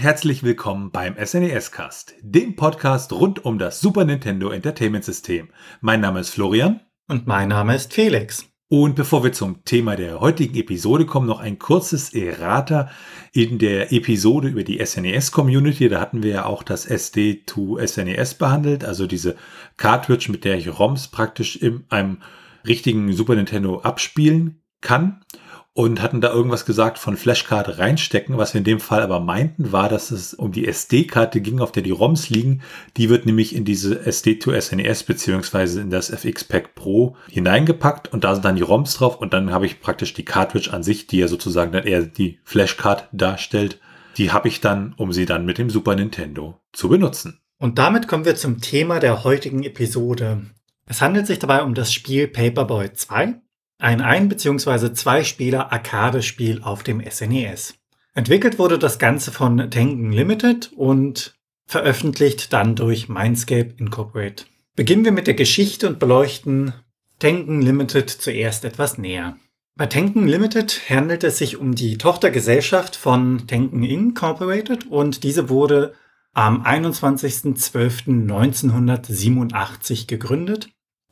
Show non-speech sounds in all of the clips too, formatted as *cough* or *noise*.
Und herzlich willkommen beim SNES Cast, dem Podcast rund um das Super Nintendo Entertainment System. Mein Name ist Florian. Und mein Name ist Felix. Und bevor wir zum Thema der heutigen Episode kommen, noch ein kurzes Errata in der Episode über die SNES Community. Da hatten wir ja auch das SD to SNES behandelt, also diese Cartridge, mit der ich ROMs praktisch in einem richtigen Super Nintendo abspielen kann und hatten da irgendwas gesagt von Flashkarte reinstecken. Was wir in dem Fall aber meinten, war, dass es um die SD-Karte ging, auf der die ROMs liegen. Die wird nämlich in diese SD2SNES beziehungsweise in das FX Pack Pro hineingepackt und da sind dann die ROMs drauf und dann habe ich praktisch die Cartridge an sich, die ja sozusagen dann eher die Flashcard darstellt. Die habe ich dann, um sie dann mit dem Super Nintendo zu benutzen. Und damit kommen wir zum Thema der heutigen Episode. Es handelt sich dabei um das Spiel Paperboy 2 ein ein- bzw. Zwei-Spieler-Arcade-Spiel auf dem SNES. Entwickelt wurde das Ganze von Tengen Limited und veröffentlicht dann durch Mindscape Incorporated. Beginnen wir mit der Geschichte und beleuchten Tengen Limited zuerst etwas näher. Bei Tengen Limited handelt es sich um die Tochtergesellschaft von Tengen Incorporated und diese wurde am 21.12.1987 gegründet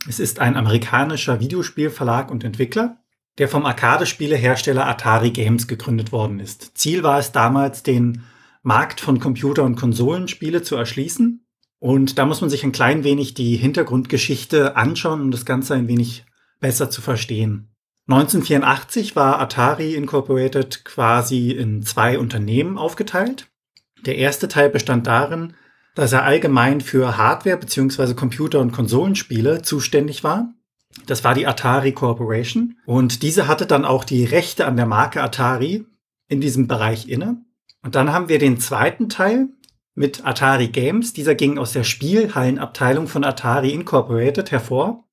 es ist ein amerikanischer Videospielverlag und Entwickler, der vom Arcade-Spielehersteller Atari Games gegründet worden ist. Ziel war es damals, den Markt von Computer- und Konsolenspiele zu erschließen. Und da muss man sich ein klein wenig die Hintergrundgeschichte anschauen, um das Ganze ein wenig besser zu verstehen. 1984 war Atari Incorporated quasi in zwei Unternehmen aufgeteilt. Der erste Teil bestand darin, dass er allgemein für Hardware bzw. Computer- und Konsolenspiele zuständig war. Das war die Atari Corporation und diese hatte dann auch die Rechte an der Marke Atari in diesem Bereich inne. Und dann haben wir den zweiten Teil mit Atari Games. Dieser ging aus der Spielhallenabteilung von Atari Incorporated hervor.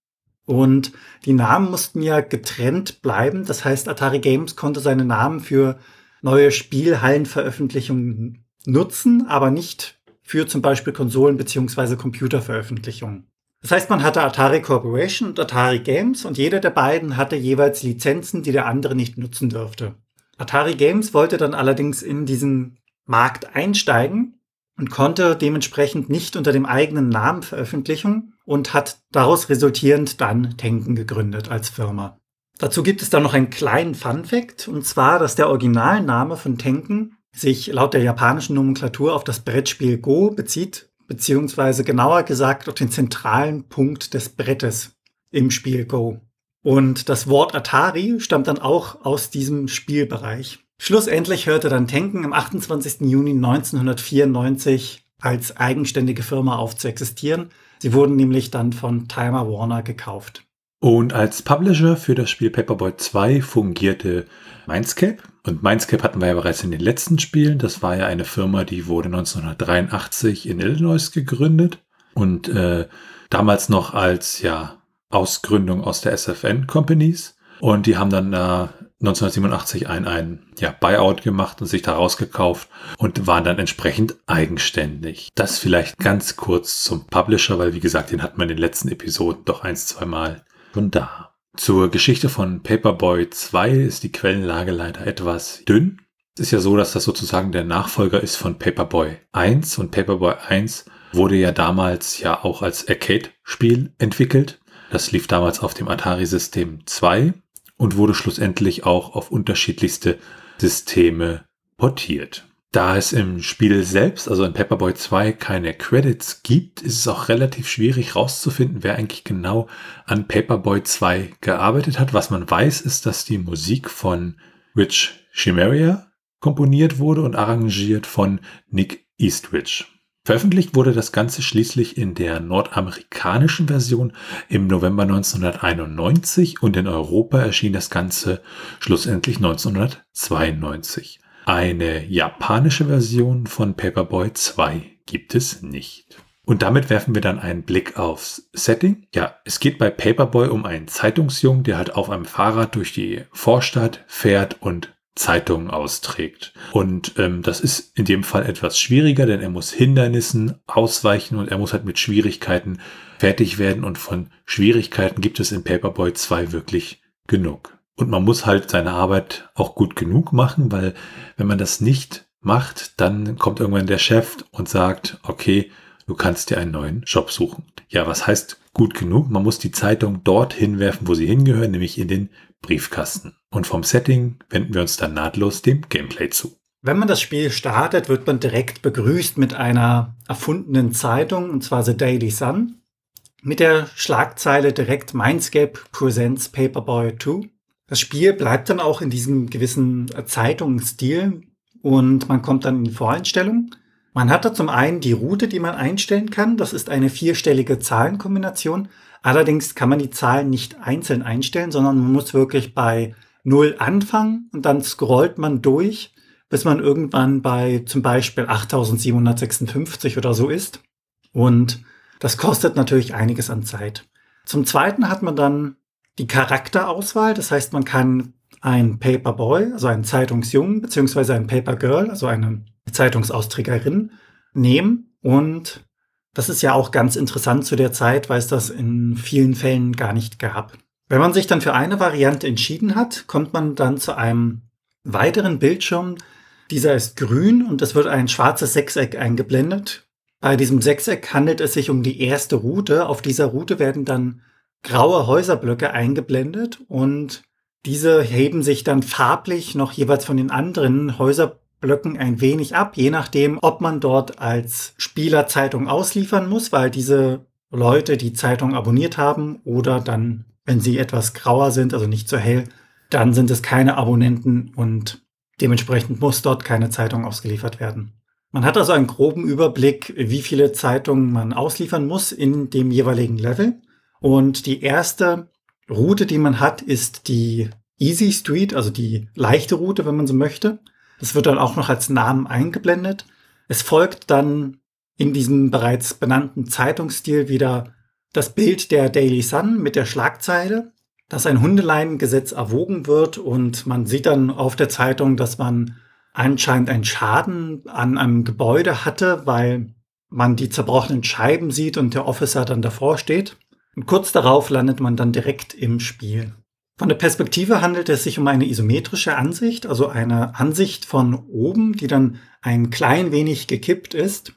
Und die Namen mussten ja getrennt bleiben. Das heißt, Atari Games konnte seine Namen für neue Spielhallenveröffentlichungen nutzen, aber nicht für zum Beispiel Konsolen- bzw. Computerveröffentlichungen. Das heißt, man hatte Atari Corporation und Atari Games und jeder der beiden hatte jeweils Lizenzen, die der andere nicht nutzen dürfte. Atari Games wollte dann allerdings in diesen Markt einsteigen und konnte dementsprechend nicht unter dem eigenen Namen veröffentlichen und hat daraus resultierend dann Tenken gegründet als Firma. Dazu gibt es dann noch einen kleinen Fun Fact, und zwar, dass der Originalname von Tenken sich laut der japanischen Nomenklatur auf das Brettspiel Go bezieht, beziehungsweise genauer gesagt auf den zentralen Punkt des Brettes im Spiel Go. Und das Wort Atari stammt dann auch aus diesem Spielbereich. Schlussendlich hörte dann Tenken am 28. Juni 1994 als eigenständige Firma auf zu existieren. Sie wurden nämlich dann von Timer Warner gekauft. Und als Publisher für das Spiel Paperboy 2 fungierte Mindscape. Und Mindscape hatten wir ja bereits in den letzten Spielen. Das war ja eine Firma, die wurde 1983 in Illinois gegründet und äh, damals noch als ja Ausgründung aus der SFN Companies. Und die haben dann äh, 1987 ein, ein ja, Buyout gemacht und sich da rausgekauft und waren dann entsprechend eigenständig. Das vielleicht ganz kurz zum Publisher, weil wie gesagt, den hat man in den letzten Episoden doch eins, zwei Mal schon da. Zur Geschichte von Paperboy 2 ist die Quellenlage leider etwas dünn. Es ist ja so, dass das sozusagen der Nachfolger ist von Paperboy 1 und Paperboy 1 wurde ja damals ja auch als Arcade-Spiel entwickelt. Das lief damals auf dem Atari-System 2 und wurde schlussendlich auch auf unterschiedlichste Systeme portiert. Da es im Spiel selbst, also in Paperboy 2, keine Credits gibt, ist es auch relativ schwierig herauszufinden, wer eigentlich genau an Paperboy 2 gearbeitet hat. Was man weiß, ist, dass die Musik von Rich Chimeria komponiert wurde und arrangiert von Nick Eastridge. Veröffentlicht wurde das Ganze schließlich in der nordamerikanischen Version im November 1991 und in Europa erschien das Ganze schlussendlich 1992. Eine japanische Version von Paperboy 2 gibt es nicht. Und damit werfen wir dann einen Blick aufs Setting. Ja, es geht bei Paperboy um einen Zeitungsjungen, der halt auf einem Fahrrad durch die Vorstadt fährt und Zeitungen austrägt. Und ähm, das ist in dem Fall etwas schwieriger, denn er muss Hindernissen ausweichen und er muss halt mit Schwierigkeiten fertig werden. Und von Schwierigkeiten gibt es in Paperboy 2 wirklich genug. Und man muss halt seine Arbeit auch gut genug machen, weil wenn man das nicht macht, dann kommt irgendwann der Chef und sagt, okay, du kannst dir einen neuen Job suchen. Ja, was heißt gut genug? Man muss die Zeitung dort hinwerfen, wo sie hingehören, nämlich in den Briefkasten. Und vom Setting wenden wir uns dann nahtlos dem Gameplay zu. Wenn man das Spiel startet, wird man direkt begrüßt mit einer erfundenen Zeitung, und zwar The Daily Sun, mit der Schlagzeile direkt Mindscape Presents Paperboy 2. Das Spiel bleibt dann auch in diesem gewissen Zeitungsstil und man kommt dann in die Voreinstellung. Man hat da zum einen die Route, die man einstellen kann. Das ist eine vierstellige Zahlenkombination. Allerdings kann man die Zahlen nicht einzeln einstellen, sondern man muss wirklich bei 0 anfangen und dann scrollt man durch, bis man irgendwann bei zum Beispiel 8756 oder so ist. Und das kostet natürlich einiges an Zeit. Zum Zweiten hat man dann die Charakterauswahl. Das heißt, man kann ein Paperboy, also einen Zeitungsjungen, beziehungsweise ein Papergirl, also eine Zeitungsausträgerin, nehmen. Und das ist ja auch ganz interessant zu der Zeit, weil es das in vielen Fällen gar nicht gab. Wenn man sich dann für eine Variante entschieden hat, kommt man dann zu einem weiteren Bildschirm. Dieser ist grün und es wird ein schwarzes Sechseck eingeblendet. Bei diesem Sechseck handelt es sich um die erste Route. Auf dieser Route werden dann graue Häuserblöcke eingeblendet und diese heben sich dann farblich noch jeweils von den anderen Häuserblöcken ein wenig ab, je nachdem, ob man dort als Spieler Zeitung ausliefern muss, weil diese Leute die Zeitung abonniert haben oder dann, wenn sie etwas grauer sind, also nicht so hell, dann sind es keine Abonnenten und dementsprechend muss dort keine Zeitung ausgeliefert werden. Man hat also einen groben Überblick, wie viele Zeitungen man ausliefern muss in dem jeweiligen Level. Und die erste Route, die man hat, ist die Easy Street, also die leichte Route, wenn man so möchte. Das wird dann auch noch als Namen eingeblendet. Es folgt dann in diesem bereits benannten Zeitungsstil wieder das Bild der Daily Sun mit der Schlagzeile, dass ein Hundeleinengesetz erwogen wird und man sieht dann auf der Zeitung, dass man anscheinend einen Schaden an einem Gebäude hatte, weil man die zerbrochenen Scheiben sieht und der Officer dann davor steht. Und kurz darauf landet man dann direkt im Spiel. Von der Perspektive handelt es sich um eine isometrische Ansicht, also eine Ansicht von oben, die dann ein klein wenig gekippt ist,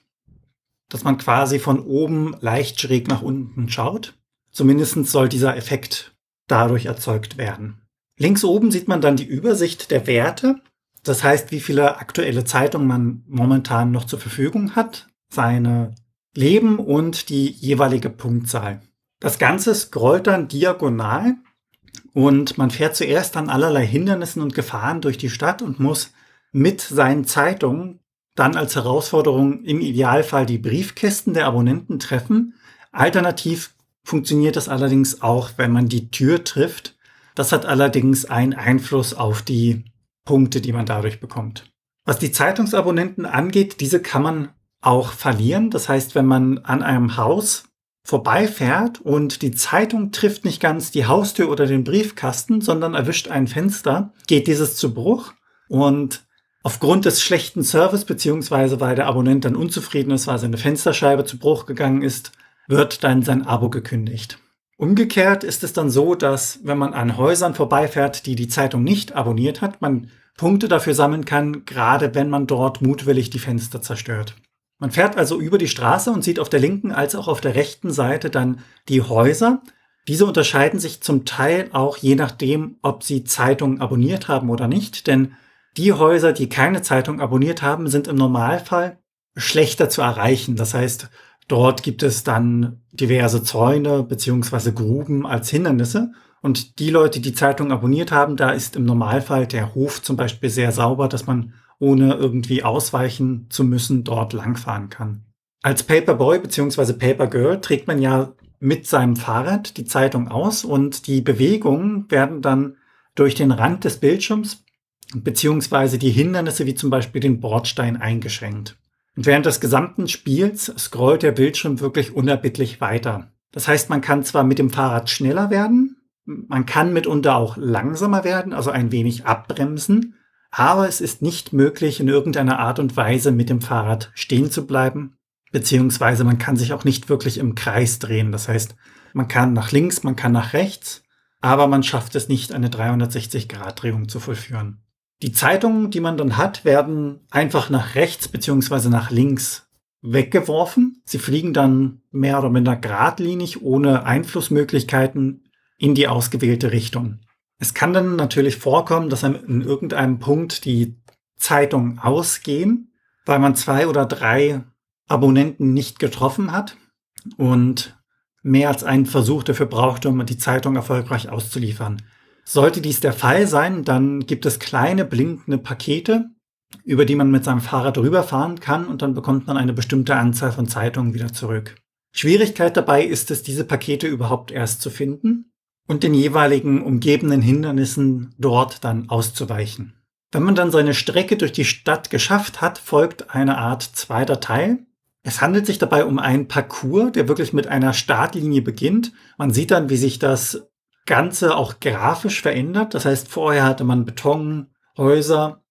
dass man quasi von oben leicht schräg nach unten schaut. Zumindest soll dieser Effekt dadurch erzeugt werden. Links oben sieht man dann die Übersicht der Werte, das heißt, wie viele aktuelle Zeitungen man momentan noch zur Verfügung hat, seine Leben und die jeweilige Punktzahl. Das Ganze scrollt dann diagonal und man fährt zuerst an allerlei Hindernissen und Gefahren durch die Stadt und muss mit seinen Zeitungen dann als Herausforderung im Idealfall die Briefkästen der Abonnenten treffen. Alternativ funktioniert das allerdings auch, wenn man die Tür trifft. Das hat allerdings einen Einfluss auf die Punkte, die man dadurch bekommt. Was die Zeitungsabonnenten angeht, diese kann man auch verlieren. Das heißt, wenn man an einem Haus vorbeifährt und die Zeitung trifft nicht ganz die Haustür oder den Briefkasten, sondern erwischt ein Fenster, geht dieses zu Bruch und aufgrund des schlechten Service beziehungsweise weil der Abonnent dann unzufrieden ist, weil seine Fensterscheibe zu Bruch gegangen ist, wird dann sein Abo gekündigt. Umgekehrt ist es dann so, dass wenn man an Häusern vorbeifährt, die die Zeitung nicht abonniert hat, man Punkte dafür sammeln kann, gerade wenn man dort mutwillig die Fenster zerstört. Man fährt also über die Straße und sieht auf der linken als auch auf der rechten Seite dann die Häuser. Diese unterscheiden sich zum Teil auch je nachdem, ob sie Zeitungen abonniert haben oder nicht, denn die Häuser, die keine Zeitung abonniert haben, sind im Normalfall schlechter zu erreichen. Das heißt, dort gibt es dann diverse Zäune beziehungsweise Gruben als Hindernisse. Und die Leute, die Zeitung abonniert haben, da ist im Normalfall der Hof zum Beispiel sehr sauber, dass man ohne irgendwie ausweichen zu müssen, dort langfahren kann. Als Paperboy bzw. Papergirl trägt man ja mit seinem Fahrrad die Zeitung aus und die Bewegungen werden dann durch den Rand des Bildschirms beziehungsweise die Hindernisse wie zum Beispiel den Bordstein eingeschränkt. Und während des gesamten Spiels scrollt der Bildschirm wirklich unerbittlich weiter. Das heißt, man kann zwar mit dem Fahrrad schneller werden, man kann mitunter auch langsamer werden, also ein wenig abbremsen, aber es ist nicht möglich, in irgendeiner Art und Weise mit dem Fahrrad stehen zu bleiben, beziehungsweise man kann sich auch nicht wirklich im Kreis drehen. Das heißt, man kann nach links, man kann nach rechts, aber man schafft es nicht, eine 360-Grad-Drehung zu vollführen. Die Zeitungen, die man dann hat, werden einfach nach rechts beziehungsweise nach links weggeworfen. Sie fliegen dann mehr oder minder geradlinig, ohne Einflussmöglichkeiten in die ausgewählte Richtung. Es kann dann natürlich vorkommen, dass einem in irgendeinem Punkt die Zeitungen ausgehen, weil man zwei oder drei Abonnenten nicht getroffen hat und mehr als einen Versuch dafür braucht, um die Zeitung erfolgreich auszuliefern. Sollte dies der Fall sein, dann gibt es kleine blinkende Pakete, über die man mit seinem Fahrrad rüberfahren kann und dann bekommt man eine bestimmte Anzahl von Zeitungen wieder zurück. Schwierigkeit dabei ist es, diese Pakete überhaupt erst zu finden und den jeweiligen umgebenden Hindernissen dort dann auszuweichen. Wenn man dann seine Strecke durch die Stadt geschafft hat, folgt eine Art zweiter Teil. Es handelt sich dabei um einen Parcours, der wirklich mit einer Startlinie beginnt. Man sieht dann, wie sich das Ganze auch grafisch verändert. Das heißt, vorher hatte man Beton, Häuser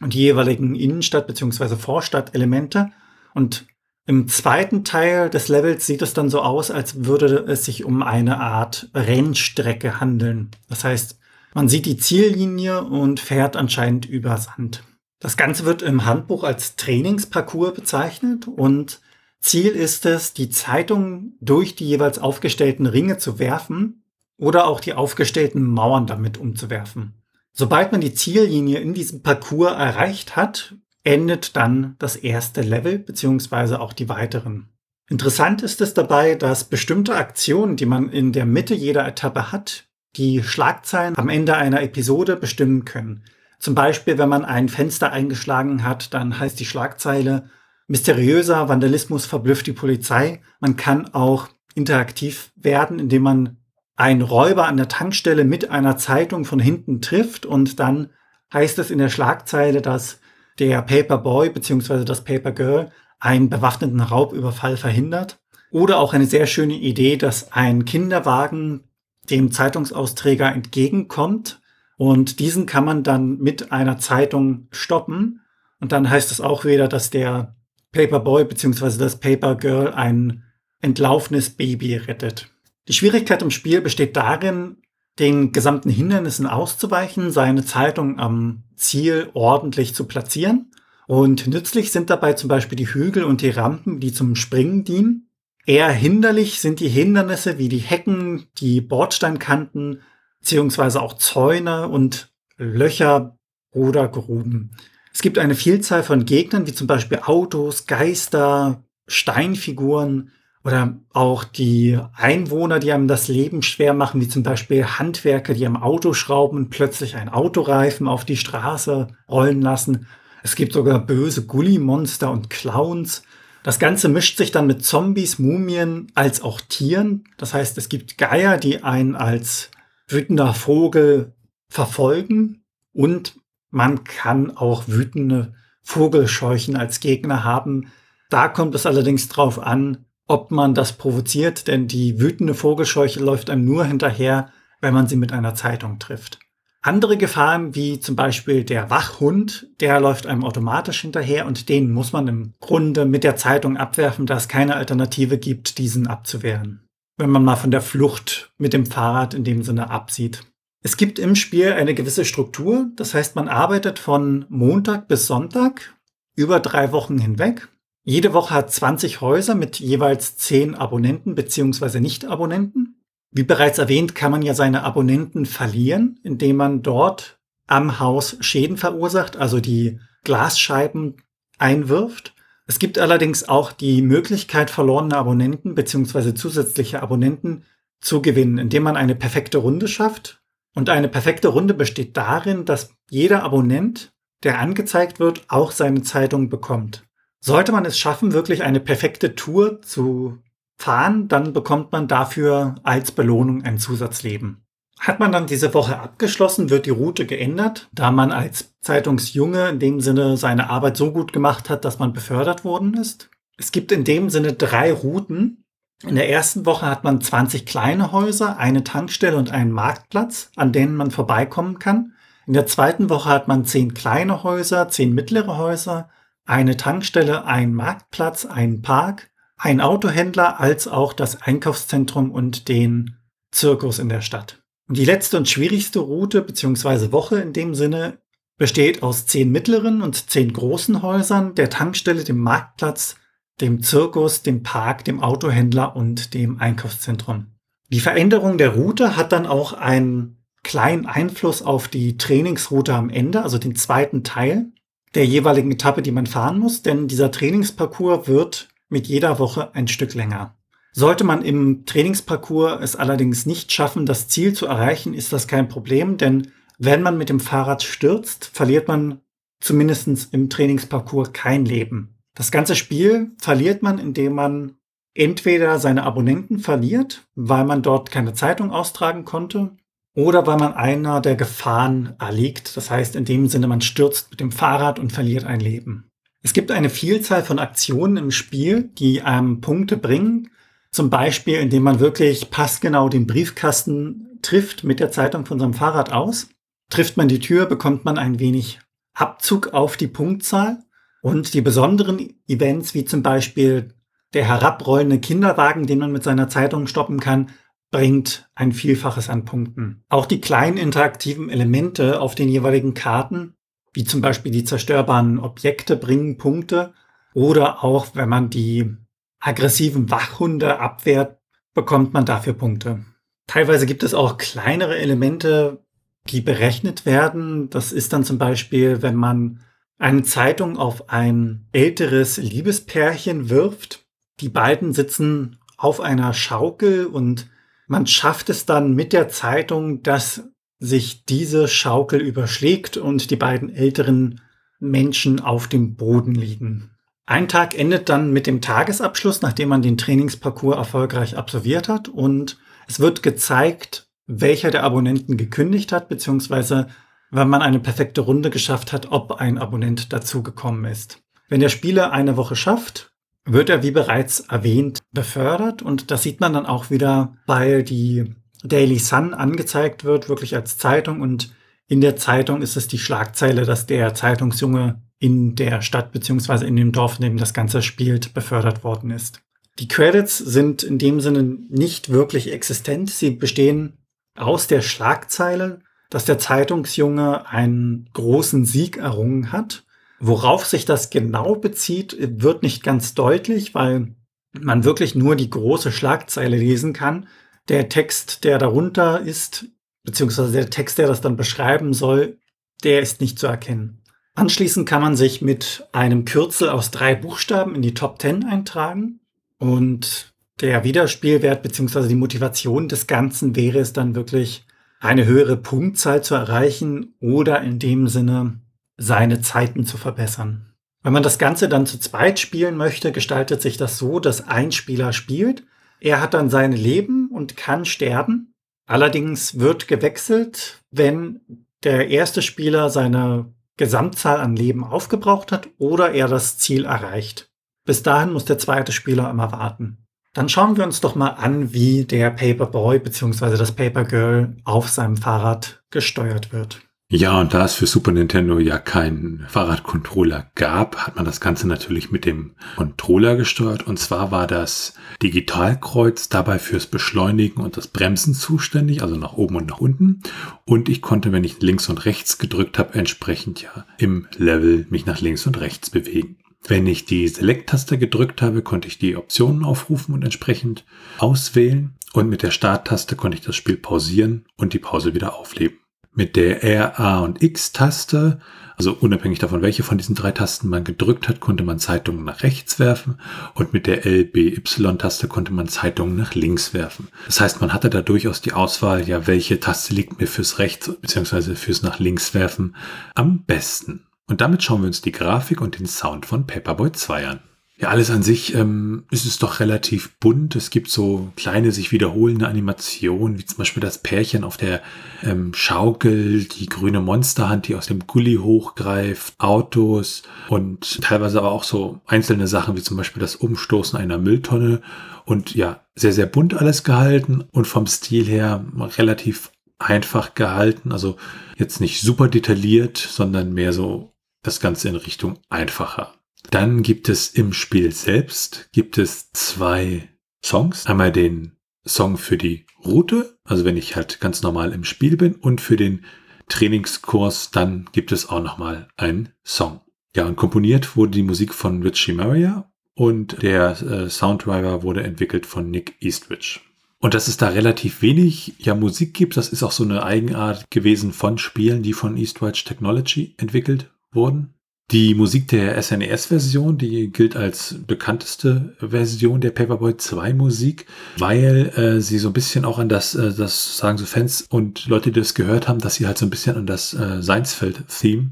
und die jeweiligen Innenstadt- bzw. Vorstadtelemente. Und im zweiten Teil des Levels sieht es dann so aus, als würde es sich um eine Art Rennstrecke handeln. Das heißt, man sieht die Ziellinie und fährt anscheinend über Sand. Das Ganze wird im Handbuch als Trainingsparcours bezeichnet und Ziel ist es, die Zeitung durch die jeweils aufgestellten Ringe zu werfen oder auch die aufgestellten Mauern damit umzuwerfen. Sobald man die Ziellinie in diesem Parcours erreicht hat, endet dann das erste Level beziehungsweise auch die weiteren. Interessant ist es dabei, dass bestimmte Aktionen, die man in der Mitte jeder Etappe hat, die Schlagzeilen am Ende einer Episode bestimmen können. Zum Beispiel, wenn man ein Fenster eingeschlagen hat, dann heißt die Schlagzeile Mysteriöser Vandalismus verblüfft die Polizei. Man kann auch interaktiv werden, indem man ein Räuber an der Tankstelle mit einer Zeitung von hinten trifft und dann heißt es in der Schlagzeile, dass der Paperboy bzw. das Papergirl einen bewaffneten Raubüberfall verhindert. Oder auch eine sehr schöne Idee, dass ein Kinderwagen dem Zeitungsausträger entgegenkommt und diesen kann man dann mit einer Zeitung stoppen. Und dann heißt es auch wieder, dass der Paperboy bzw. das Papergirl ein entlaufenes Baby rettet. Die Schwierigkeit im Spiel besteht darin, den gesamten Hindernissen auszuweichen, seine Zeitung am Ziel ordentlich zu platzieren. Und nützlich sind dabei zum Beispiel die Hügel und die Rampen, die zum Springen dienen. Eher hinderlich sind die Hindernisse wie die Hecken, die Bordsteinkanten, beziehungsweise auch Zäune und Löcher oder Gruben. Es gibt eine Vielzahl von Gegnern, wie zum Beispiel Autos, Geister, Steinfiguren, oder auch die Einwohner, die einem das Leben schwer machen, wie zum Beispiel Handwerker, die am Auto schrauben und plötzlich ein Autoreifen auf die Straße rollen lassen. Es gibt sogar böse Gully-Monster und Clowns. Das Ganze mischt sich dann mit Zombies, Mumien als auch Tieren. Das heißt, es gibt Geier, die einen als wütender Vogel verfolgen und man kann auch wütende Vogelscheuchen als Gegner haben. Da kommt es allerdings drauf an, ob man das provoziert, denn die wütende Vogelscheuche läuft einem nur hinterher, wenn man sie mit einer Zeitung trifft. Andere Gefahren, wie zum Beispiel der Wachhund, der läuft einem automatisch hinterher und den muss man im Grunde mit der Zeitung abwerfen, da es keine Alternative gibt, diesen abzuwehren. Wenn man mal von der Flucht mit dem Fahrrad in dem Sinne absieht. Es gibt im Spiel eine gewisse Struktur, das heißt, man arbeitet von Montag bis Sonntag über drei Wochen hinweg jede Woche hat 20 Häuser mit jeweils 10 Abonnenten bzw. Nicht-Abonnenten. Wie bereits erwähnt, kann man ja seine Abonnenten verlieren, indem man dort am Haus Schäden verursacht, also die Glasscheiben einwirft. Es gibt allerdings auch die Möglichkeit, verlorene Abonnenten bzw. zusätzliche Abonnenten zu gewinnen, indem man eine perfekte Runde schafft. Und eine perfekte Runde besteht darin, dass jeder Abonnent, der angezeigt wird, auch seine Zeitung bekommt. Sollte man es schaffen, wirklich eine perfekte Tour zu fahren, dann bekommt man dafür als Belohnung ein Zusatzleben. Hat man dann diese Woche abgeschlossen, wird die Route geändert, da man als Zeitungsjunge in dem Sinne seine Arbeit so gut gemacht hat, dass man befördert worden ist. Es gibt in dem Sinne drei Routen. In der ersten Woche hat man 20 kleine Häuser, eine Tankstelle und einen Marktplatz, an denen man vorbeikommen kann. In der zweiten Woche hat man 10 kleine Häuser, 10 mittlere Häuser, eine Tankstelle, ein Marktplatz, ein Park, ein Autohändler als auch das Einkaufszentrum und den Zirkus in der Stadt. Und die letzte und schwierigste Route bzw. Woche in dem Sinne besteht aus zehn mittleren und zehn großen Häusern, der Tankstelle, dem Marktplatz, dem Zirkus, dem Park, dem Autohändler und dem Einkaufszentrum. Die Veränderung der Route hat dann auch einen kleinen Einfluss auf die Trainingsroute am Ende, also den zweiten Teil der jeweiligen Etappe, die man fahren muss, denn dieser Trainingsparcours wird mit jeder Woche ein Stück länger. Sollte man im Trainingsparcours es allerdings nicht schaffen, das Ziel zu erreichen, ist das kein Problem, denn wenn man mit dem Fahrrad stürzt, verliert man zumindest im Trainingsparcours kein Leben. Das ganze Spiel verliert man, indem man entweder seine Abonnenten verliert, weil man dort keine Zeitung austragen konnte, oder weil man einer der Gefahren erliegt. Das heißt, in dem Sinne, man stürzt mit dem Fahrrad und verliert ein Leben. Es gibt eine Vielzahl von Aktionen im Spiel, die einem Punkte bringen. Zum Beispiel, indem man wirklich passgenau den Briefkasten trifft mit der Zeitung von seinem Fahrrad aus. Trifft man die Tür, bekommt man ein wenig Abzug auf die Punktzahl. Und die besonderen Events, wie zum Beispiel der herabrollende Kinderwagen, den man mit seiner Zeitung stoppen kann, bringt ein Vielfaches an Punkten. Auch die kleinen interaktiven Elemente auf den jeweiligen Karten, wie zum Beispiel die zerstörbaren Objekte, bringen Punkte. Oder auch wenn man die aggressiven Wachhunde abwehrt, bekommt man dafür Punkte. Teilweise gibt es auch kleinere Elemente, die berechnet werden. Das ist dann zum Beispiel, wenn man eine Zeitung auf ein älteres Liebespärchen wirft. Die beiden sitzen auf einer Schaukel und man schafft es dann mit der Zeitung, dass sich diese Schaukel überschlägt und die beiden älteren Menschen auf dem Boden liegen. Ein Tag endet dann mit dem Tagesabschluss, nachdem man den Trainingsparcours erfolgreich absolviert hat und es wird gezeigt, welcher der Abonnenten gekündigt hat, beziehungsweise wenn man eine perfekte Runde geschafft hat, ob ein Abonnent dazugekommen ist. Wenn der Spieler eine Woche schafft, wird er, wie bereits erwähnt, befördert und das sieht man dann auch wieder, weil die Daily Sun angezeigt wird, wirklich als Zeitung und in der Zeitung ist es die Schlagzeile, dass der Zeitungsjunge in der Stadt beziehungsweise in dem Dorf, in dem das Ganze spielt, befördert worden ist. Die Credits sind in dem Sinne nicht wirklich existent. Sie bestehen aus der Schlagzeile dass der Zeitungsjunge einen großen Sieg errungen hat. Worauf sich das genau bezieht, wird nicht ganz deutlich, weil man wirklich nur die große Schlagzeile lesen kann. Der Text, der darunter ist, beziehungsweise der Text, der das dann beschreiben soll, der ist nicht zu erkennen. Anschließend kann man sich mit einem Kürzel aus drei Buchstaben in die Top 10 eintragen und der Wiederspielwert beziehungsweise die Motivation des Ganzen wäre es dann wirklich eine höhere Punktzahl zu erreichen oder in dem Sinne seine Zeiten zu verbessern. Wenn man das Ganze dann zu zweit spielen möchte, gestaltet sich das so, dass ein Spieler spielt. Er hat dann sein Leben und kann sterben. Allerdings wird gewechselt, wenn der erste Spieler seine Gesamtzahl an Leben aufgebraucht hat oder er das Ziel erreicht. Bis dahin muss der zweite Spieler immer warten. Dann schauen wir uns doch mal an, wie der Paperboy bzw. das Papergirl auf seinem Fahrrad gesteuert wird. Ja, und da es für Super Nintendo ja keinen Fahrradcontroller gab, hat man das Ganze natürlich mit dem Controller gesteuert. Und zwar war das Digitalkreuz dabei fürs Beschleunigen und das Bremsen zuständig, also nach oben und nach unten. Und ich konnte, wenn ich links und rechts gedrückt habe, entsprechend ja im Level mich nach links und rechts bewegen. Wenn ich die Select-Taste gedrückt habe, konnte ich die Optionen aufrufen und entsprechend auswählen. Und mit der Start-Taste konnte ich das Spiel pausieren und die Pause wieder aufleben. Mit der R, A und X-Taste, also unabhängig davon, welche von diesen drei Tasten man gedrückt hat, konnte man Zeitungen nach rechts werfen und mit der L, B, Y-Taste konnte man Zeitungen nach links werfen. Das heißt, man hatte da durchaus die Auswahl, ja, welche Taste liegt mir fürs Rechts bzw. fürs nach links werfen am besten. Und damit schauen wir uns die Grafik und den Sound von Paperboy 2 an. Ja, alles an sich ähm, ist es doch relativ bunt. Es gibt so kleine, sich wiederholende Animationen, wie zum Beispiel das Pärchen auf der ähm, Schaukel, die grüne Monsterhand, die aus dem Gully hochgreift, Autos und teilweise aber auch so einzelne Sachen, wie zum Beispiel das Umstoßen einer Mülltonne. Und ja, sehr, sehr bunt alles gehalten und vom Stil her relativ einfach gehalten. Also jetzt nicht super detailliert, sondern mehr so das Ganze in Richtung einfacher. Dann gibt es im Spiel selbst, gibt es zwei Songs. Einmal den Song für die Route, also wenn ich halt ganz normal im Spiel bin, und für den Trainingskurs, dann gibt es auch nochmal einen Song. Ja, und komponiert wurde die Musik von Richie Maria und der äh, Sounddriver wurde entwickelt von Nick Eastridge. Und dass es da relativ wenig ja Musik gibt, das ist auch so eine Eigenart gewesen von Spielen, die von Eastridge Technology entwickelt wurden. Die Musik der SNES-Version, die gilt als bekannteste Version der Paperboy 2 Musik, weil äh, sie so ein bisschen auch an das, äh, das sagen so Fans und Leute, die das gehört haben, dass sie halt so ein bisschen an das äh, Seinsfeld-Theme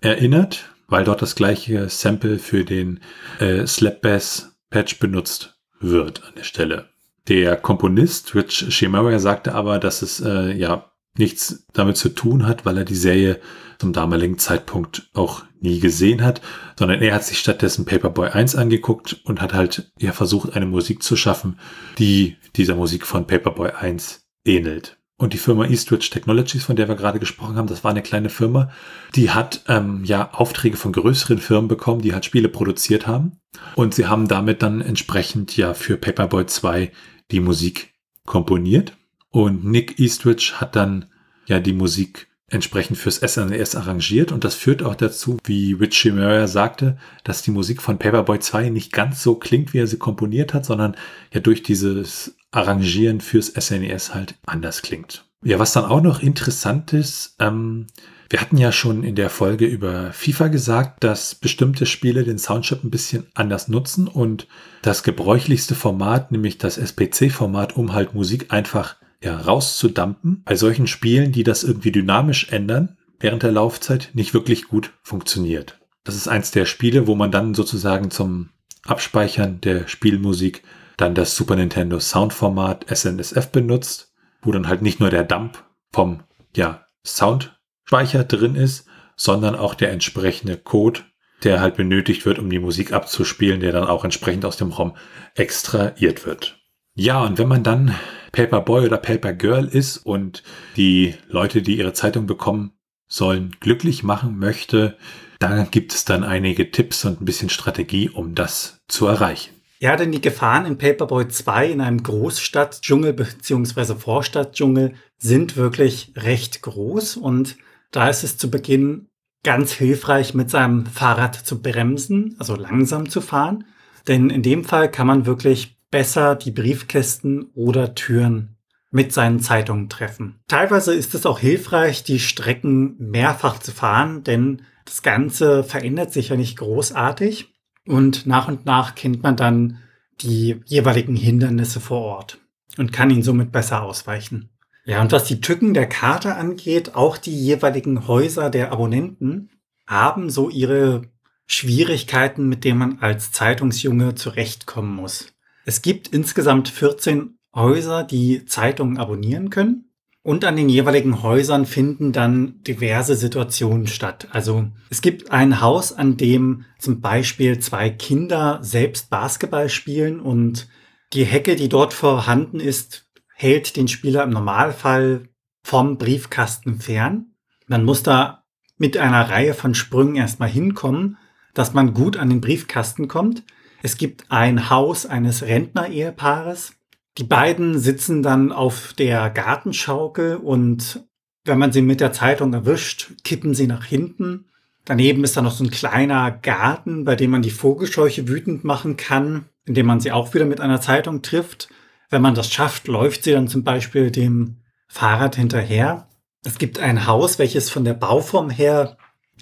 erinnert, weil dort das gleiche Sample für den äh, Slap Bass Patch benutzt wird an der Stelle. Der Komponist Rich Shimura sagte aber, dass es äh, ja nichts damit zu tun hat, weil er die Serie zum damaligen Zeitpunkt auch nie gesehen hat, sondern er hat sich stattdessen Paperboy 1 angeguckt und hat halt ja versucht, eine Musik zu schaffen, die dieser Musik von Paperboy 1 ähnelt. Und die Firma Eastridge Technologies, von der wir gerade gesprochen haben, das war eine kleine Firma, die hat ähm, ja Aufträge von größeren Firmen bekommen, die halt Spiele produziert haben. Und sie haben damit dann entsprechend ja für Paperboy 2 die Musik komponiert. Und Nick Eastridge hat dann ja die Musik entsprechend fürs SNES e arrangiert und das führt auch dazu, wie Richie Murray sagte, dass die Musik von Paperboy 2 nicht ganz so klingt, wie er sie komponiert hat, sondern ja durch dieses Arrangieren fürs SNES e halt anders klingt. Ja, was dann auch noch interessant ist, ähm, wir hatten ja schon in der Folge über FIFA gesagt, dass bestimmte Spiele den Soundchip ein bisschen anders nutzen und das gebräuchlichste Format, nämlich das SPC-Format, um halt Musik einfach ja, rauszudampen, bei solchen Spielen, die das irgendwie dynamisch ändern, während der Laufzeit nicht wirklich gut funktioniert. Das ist eins der Spiele, wo man dann sozusagen zum Abspeichern der Spielmusik dann das Super Nintendo Soundformat SNSF benutzt, wo dann halt nicht nur der Dump vom ja, Soundspeicher drin ist, sondern auch der entsprechende Code, der halt benötigt wird, um die Musik abzuspielen, der dann auch entsprechend aus dem ROM extrahiert wird. Ja, und wenn man dann Paperboy oder Papergirl ist und die Leute, die ihre Zeitung bekommen sollen, glücklich machen möchte, dann gibt es dann einige Tipps und ein bisschen Strategie, um das zu erreichen. Ja, denn die Gefahren in Paperboy 2 in einem Großstadtdschungel bzw. Vorstadtdschungel sind wirklich recht groß und da ist es zu Beginn ganz hilfreich, mit seinem Fahrrad zu bremsen, also langsam zu fahren. Denn in dem Fall kann man wirklich besser die Briefkästen oder Türen mit seinen Zeitungen treffen. Teilweise ist es auch hilfreich, die Strecken mehrfach zu fahren, denn das Ganze verändert sich ja nicht großartig und nach und nach kennt man dann die jeweiligen Hindernisse vor Ort und kann ihnen somit besser ausweichen. Ja, und was die Tücken der Karte angeht, auch die jeweiligen Häuser der Abonnenten haben so ihre Schwierigkeiten, mit denen man als Zeitungsjunge zurechtkommen muss. Es gibt insgesamt 14 Häuser, die Zeitungen abonnieren können. Und an den jeweiligen Häusern finden dann diverse Situationen statt. Also es gibt ein Haus, an dem zum Beispiel zwei Kinder selbst Basketball spielen und die Hecke, die dort vorhanden ist, hält den Spieler im Normalfall vom Briefkasten fern. Man muss da mit einer Reihe von Sprüngen erstmal hinkommen, dass man gut an den Briefkasten kommt. Es gibt ein Haus eines Rentner-Ehepaares. Die beiden sitzen dann auf der Gartenschaukel und wenn man sie mit der Zeitung erwischt, kippen sie nach hinten. Daneben ist da noch so ein kleiner Garten, bei dem man die Vogelscheuche wütend machen kann, indem man sie auch wieder mit einer Zeitung trifft. Wenn man das schafft, läuft sie dann zum Beispiel dem Fahrrad hinterher. Es gibt ein Haus, welches von der Bauform her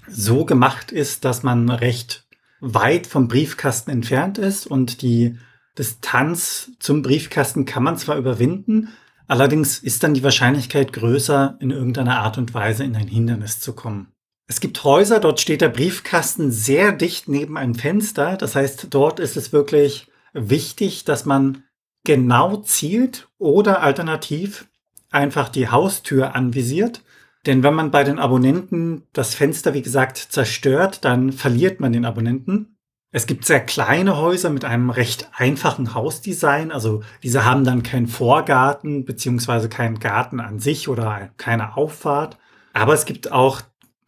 so gemacht ist, dass man recht weit vom Briefkasten entfernt ist und die Distanz zum Briefkasten kann man zwar überwinden, allerdings ist dann die Wahrscheinlichkeit größer, in irgendeiner Art und Weise in ein Hindernis zu kommen. Es gibt Häuser, dort steht der Briefkasten sehr dicht neben einem Fenster. Das heißt, dort ist es wirklich wichtig, dass man genau zielt oder alternativ einfach die Haustür anvisiert denn wenn man bei den Abonnenten das Fenster, wie gesagt, zerstört, dann verliert man den Abonnenten. Es gibt sehr kleine Häuser mit einem recht einfachen Hausdesign. Also diese haben dann keinen Vorgarten beziehungsweise keinen Garten an sich oder keine Auffahrt. Aber es gibt auch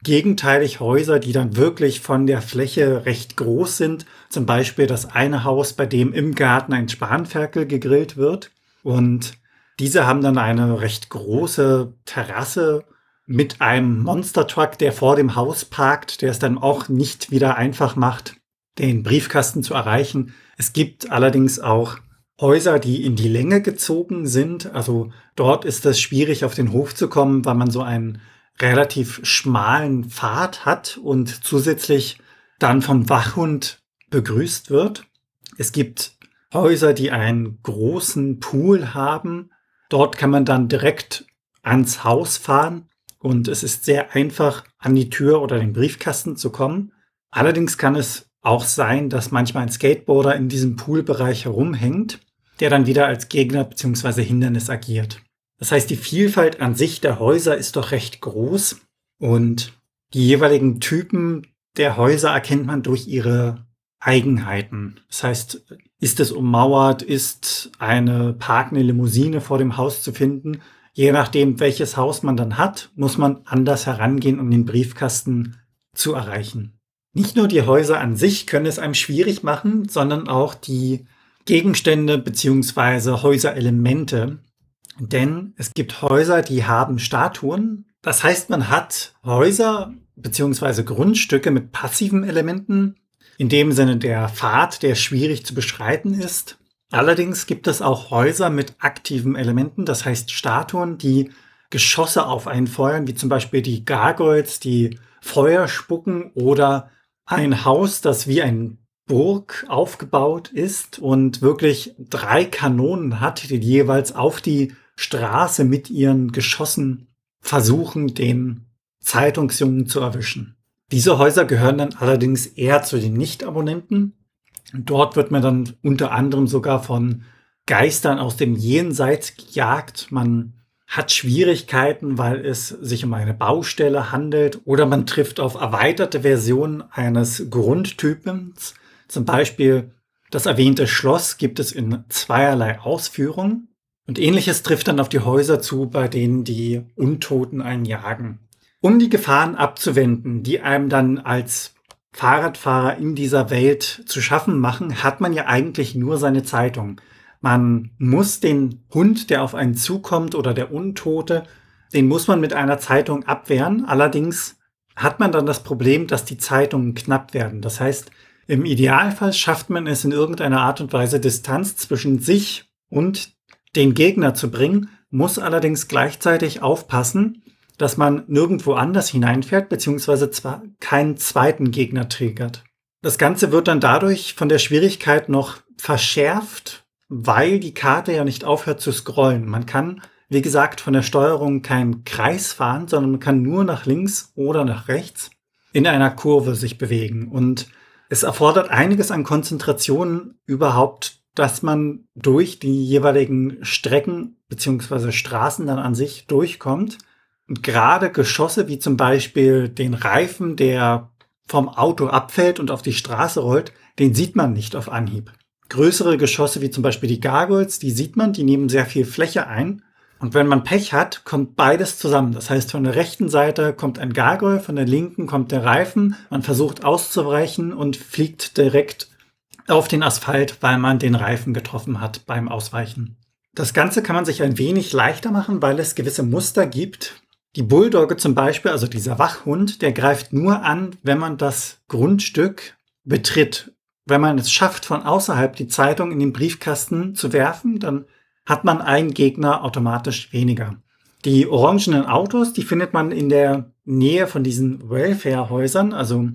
gegenteilig Häuser, die dann wirklich von der Fläche recht groß sind. Zum Beispiel das eine Haus, bei dem im Garten ein Spanferkel gegrillt wird. Und diese haben dann eine recht große Terrasse mit einem Monster Truck, der vor dem Haus parkt, der es dann auch nicht wieder einfach macht, den Briefkasten zu erreichen. Es gibt allerdings auch Häuser, die in die Länge gezogen sind. Also dort ist es schwierig, auf den Hof zu kommen, weil man so einen relativ schmalen Pfad hat und zusätzlich dann vom Wachhund begrüßt wird. Es gibt Häuser, die einen großen Pool haben. Dort kann man dann direkt ans Haus fahren und es ist sehr einfach, an die Tür oder den Briefkasten zu kommen. Allerdings kann es auch sein, dass manchmal ein Skateboarder in diesem Poolbereich herumhängt der dann wieder als Gegner bzw. Hindernis agiert. Das heißt, die Vielfalt an sich der Häuser ist doch recht groß und die jeweiligen Typen der Häuser erkennt man durch ihre Eigenheiten. Das heißt, ist es ummauert, ist eine parkende Limousine vor dem Haus zu finden. Je nachdem, welches Haus man dann hat, muss man anders herangehen, um den Briefkasten zu erreichen. Nicht nur die Häuser an sich können es einem schwierig machen, sondern auch die Gegenstände beziehungsweise Häuserelemente. Denn es gibt Häuser, die haben Statuen. Das heißt, man hat Häuser beziehungsweise Grundstücke mit passiven Elementen. In dem Sinne der Pfad, der schwierig zu beschreiten ist. Allerdings gibt es auch Häuser mit aktiven Elementen, das heißt Statuen, die Geschosse auf einen feuern, wie zum Beispiel die Gargoyles, die Feuer spucken oder ein Haus, das wie ein Burg aufgebaut ist und wirklich drei Kanonen hat, die jeweils auf die Straße mit ihren Geschossen versuchen, den Zeitungsjungen zu erwischen. Diese Häuser gehören dann allerdings eher zu den Nicht-Abonnenten. Dort wird man dann unter anderem sogar von Geistern aus dem Jenseits gejagt. Man hat Schwierigkeiten, weil es sich um eine Baustelle handelt oder man trifft auf erweiterte Versionen eines Grundtypens. Zum Beispiel das erwähnte Schloss gibt es in zweierlei Ausführung. Und ähnliches trifft dann auf die Häuser zu, bei denen die Untoten einen jagen. Um die Gefahren abzuwenden, die einem dann als Fahrradfahrer in dieser Welt zu schaffen machen, hat man ja eigentlich nur seine Zeitung. Man muss den Hund, der auf einen zukommt oder der Untote, den muss man mit einer Zeitung abwehren. Allerdings hat man dann das Problem, dass die Zeitungen knapp werden. Das heißt, im Idealfall schafft man es in irgendeiner Art und Weise, Distanz zwischen sich und den Gegner zu bringen, muss allerdings gleichzeitig aufpassen, dass man nirgendwo anders hineinfährt, beziehungsweise zwar keinen zweiten Gegner triggert. Das Ganze wird dann dadurch von der Schwierigkeit noch verschärft, weil die Karte ja nicht aufhört zu scrollen. Man kann, wie gesagt, von der Steuerung keinen Kreis fahren, sondern man kann nur nach links oder nach rechts in einer Kurve sich bewegen. Und es erfordert einiges an Konzentration überhaupt, dass man durch die jeweiligen Strecken beziehungsweise Straßen dann an sich durchkommt. Gerade Geschosse wie zum Beispiel den Reifen, der vom Auto abfällt und auf die Straße rollt, den sieht man nicht auf Anhieb. Größere Geschosse wie zum Beispiel die Gargoyles, die sieht man, die nehmen sehr viel Fläche ein und wenn man Pech hat, kommt beides zusammen. Das heißt, von der rechten Seite kommt ein Gargoyle, von der linken kommt der Reifen. Man versucht auszuweichen und fliegt direkt auf den Asphalt, weil man den Reifen getroffen hat beim Ausweichen. Das Ganze kann man sich ein wenig leichter machen, weil es gewisse Muster gibt. Die Bulldogge zum Beispiel, also dieser Wachhund, der greift nur an, wenn man das Grundstück betritt. Wenn man es schafft, von außerhalb die Zeitung in den Briefkasten zu werfen, dann hat man einen Gegner automatisch weniger. Die orangenen Autos, die findet man in der Nähe von diesen Welfare-Häusern. Also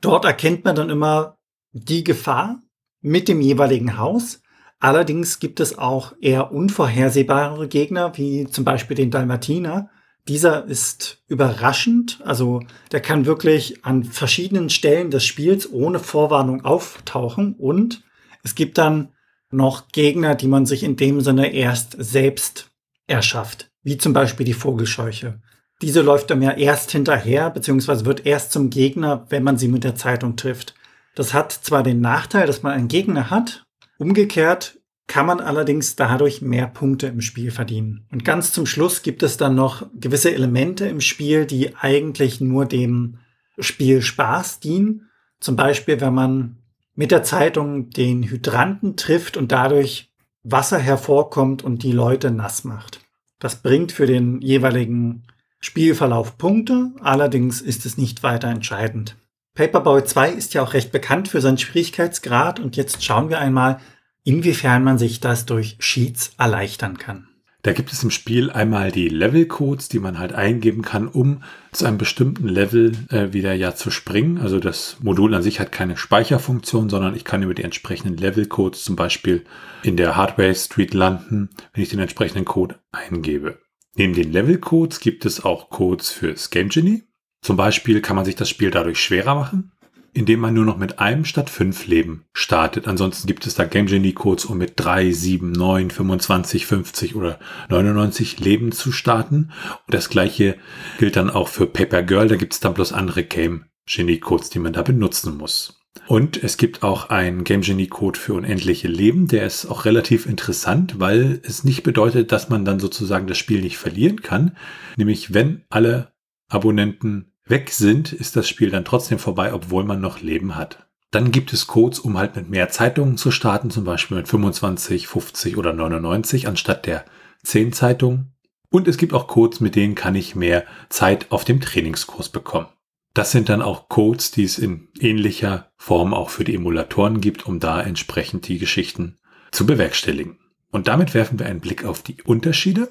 dort erkennt man dann immer die Gefahr mit dem jeweiligen Haus. Allerdings gibt es auch eher unvorhersehbare Gegner, wie zum Beispiel den Dalmatiner. Dieser ist überraschend, also der kann wirklich an verschiedenen Stellen des Spiels ohne Vorwarnung auftauchen und es gibt dann noch Gegner, die man sich in dem Sinne erst selbst erschafft, wie zum Beispiel die Vogelscheuche. Diese läuft dann ja erst hinterher, beziehungsweise wird erst zum Gegner, wenn man sie mit der Zeitung trifft. Das hat zwar den Nachteil, dass man einen Gegner hat, umgekehrt kann man allerdings dadurch mehr Punkte im Spiel verdienen. Und ganz zum Schluss gibt es dann noch gewisse Elemente im Spiel, die eigentlich nur dem Spiel Spaß dienen. Zum Beispiel, wenn man mit der Zeitung den Hydranten trifft und dadurch Wasser hervorkommt und die Leute nass macht. Das bringt für den jeweiligen Spielverlauf Punkte, allerdings ist es nicht weiter entscheidend. Paperboy 2 ist ja auch recht bekannt für seinen Schwierigkeitsgrad und jetzt schauen wir einmal, inwiefern man sich das durch Sheets erleichtern kann. Da gibt es im Spiel einmal die Levelcodes, die man halt eingeben kann, um zu einem bestimmten Level äh, wieder ja zu springen. Also das Modul an sich hat keine Speicherfunktion, sondern ich kann über die entsprechenden Levelcodes zum Beispiel in der Hardware Street landen, wenn ich den entsprechenden Code eingebe. Neben den Levelcodes gibt es auch Codes fürs Game Genie. Zum Beispiel kann man sich das Spiel dadurch schwerer machen indem man nur noch mit einem statt fünf Leben startet. Ansonsten gibt es da Game Genie Codes, um mit drei, sieben, neun, 25, 50 oder 99 Leben zu starten. Und das gleiche gilt dann auch für Paper Girl. Da gibt es dann bloß andere Game Genie Codes, die man da benutzen muss. Und es gibt auch einen Game Genie Code für unendliche Leben. Der ist auch relativ interessant, weil es nicht bedeutet, dass man dann sozusagen das Spiel nicht verlieren kann. Nämlich wenn alle Abonnenten weg sind, ist das Spiel dann trotzdem vorbei, obwohl man noch Leben hat. Dann gibt es Codes, um halt mit mehr Zeitungen zu starten, zum Beispiel mit 25, 50 oder 99 anstatt der 10 Zeitungen. Und es gibt auch Codes, mit denen kann ich mehr Zeit auf dem Trainingskurs bekommen. Das sind dann auch Codes, die es in ähnlicher Form auch für die Emulatoren gibt, um da entsprechend die Geschichten zu bewerkstelligen. Und damit werfen wir einen Blick auf die Unterschiede.